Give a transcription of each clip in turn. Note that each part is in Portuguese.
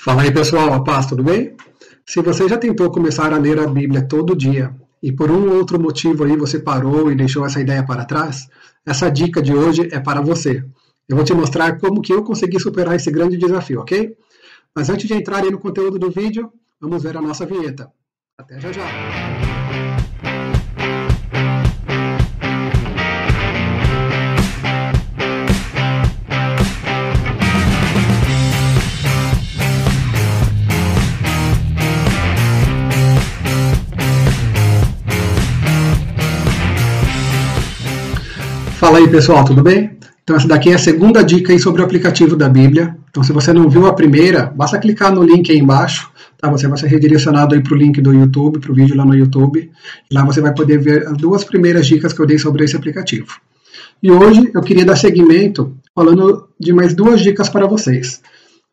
Fala aí pessoal, a paz, tudo bem? Se você já tentou começar a ler a Bíblia todo dia e por um ou outro motivo aí você parou e deixou essa ideia para trás, essa dica de hoje é para você. Eu vou te mostrar como que eu consegui superar esse grande desafio, ok? Mas antes de entrar no conteúdo do vídeo, vamos ver a nossa vinheta. Até já já! Fala aí pessoal, tudo bem? Então essa daqui é a segunda dica aí sobre o aplicativo da Bíblia. Então se você não viu a primeira, basta clicar no link aí embaixo, tá? Você vai ser redirecionado aí para o link do YouTube, para o vídeo lá no YouTube. Lá você vai poder ver as duas primeiras dicas que eu dei sobre esse aplicativo. E hoje eu queria dar seguimento falando de mais duas dicas para vocês.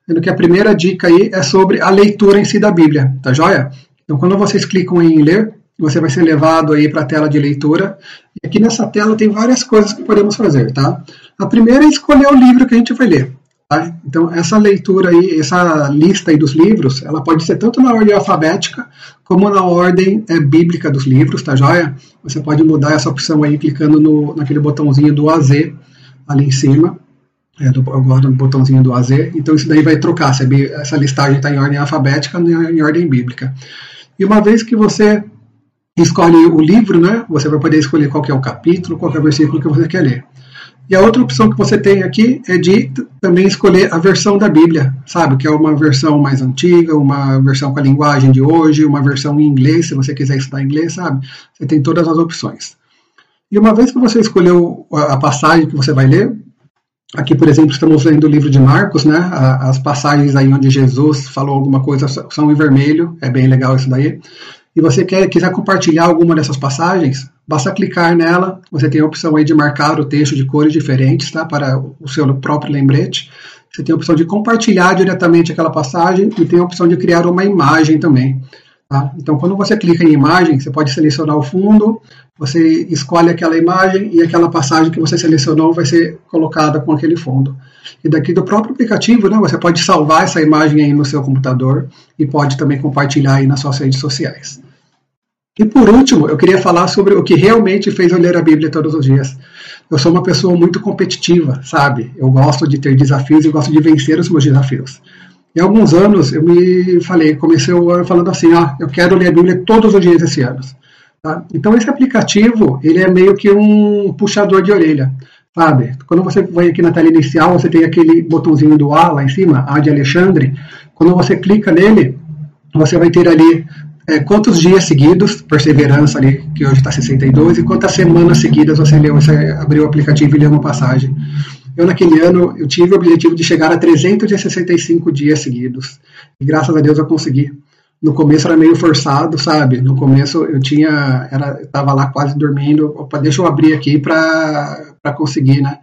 Sendo que a primeira dica aí é sobre a leitura em si da Bíblia, tá joia? Então quando vocês clicam em ler, você vai ser levado aí para a tela de leitura. E aqui nessa tela tem várias coisas que podemos fazer, tá? A primeira é escolher o livro que a gente vai ler. Tá? Então, essa leitura aí, essa lista aí dos livros, ela pode ser tanto na ordem alfabética, como na ordem é, bíblica dos livros, tá joia? Você pode mudar essa opção aí clicando no, naquele botãozinho do AZ ali em cima. É, do, agora no botãozinho do AZ. Então, isso daí vai trocar se essa listagem está em ordem alfabética ou em ordem bíblica. E uma vez que você escolhe o livro, né? Você vai poder escolher qual é o capítulo, qual é o versículo que você quer ler. E a outra opção que você tem aqui é de também escolher a versão da Bíblia, sabe? Que é uma versão mais antiga, uma versão com a linguagem de hoje, uma versão em inglês, se você quiser estudar inglês, sabe? Você tem todas as opções. E uma vez que você escolheu a passagem que você vai ler, aqui, por exemplo, estamos lendo o livro de Marcos, né? As passagens aí onde Jesus falou alguma coisa são em vermelho, é bem legal isso daí e você quer, quiser compartilhar alguma dessas passagens, basta clicar nela. Você tem a opção aí de marcar o texto de cores diferentes, tá? Para o seu próprio lembrete. Você tem a opção de compartilhar diretamente aquela passagem e tem a opção de criar uma imagem também. Tá? Então, quando você clica em imagem, você pode selecionar o fundo, você escolhe aquela imagem e aquela passagem que você selecionou vai ser colocada com aquele fundo. E daqui do próprio aplicativo, né, você pode salvar essa imagem aí no seu computador e pode também compartilhar aí nas suas redes sociais. E por último, eu queria falar sobre o que realmente fez eu ler a Bíblia todos os dias. Eu sou uma pessoa muito competitiva, sabe? Eu gosto de ter desafios e gosto de vencer os meus desafios. Em alguns anos eu me falei, comecei o ano falando assim, ah, eu quero ler a Bíblia todos os dias esse ano. Tá? Então esse aplicativo, ele é meio que um puxador de orelha, sabe? Quando você vai aqui na tela inicial, você tem aquele botãozinho do A lá em cima, A de Alexandre. Quando você clica nele, você vai ter ali é, quantos dias seguidos, perseverança ali, que hoje está 62, e quantas semanas seguidas você leu, você abriu o aplicativo e leu uma passagem. Eu, naquele ano, eu tive o objetivo de chegar a 365 dias seguidos. E graças a Deus eu consegui. No começo era meio forçado, sabe? No começo eu tinha, era, estava lá quase dormindo. Opa, deixa eu abrir aqui para conseguir, né?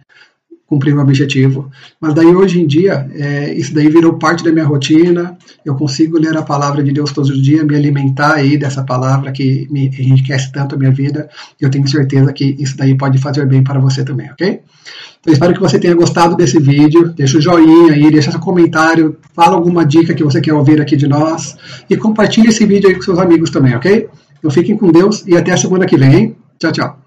Cumprir o objetivo. Mas daí hoje em dia, é, isso daí virou parte da minha rotina. Eu consigo ler a palavra de Deus todos os dias, me alimentar aí dessa palavra que me enriquece tanto a minha vida. Eu tenho certeza que isso daí pode fazer bem para você também, ok? Então, espero que você tenha gostado desse vídeo. Deixa o joinha aí, deixa seu comentário, fala alguma dica que você quer ouvir aqui de nós e compartilhe esse vídeo aí com seus amigos também, ok? Então fiquem com Deus e até a semana que vem, hein? Tchau, tchau.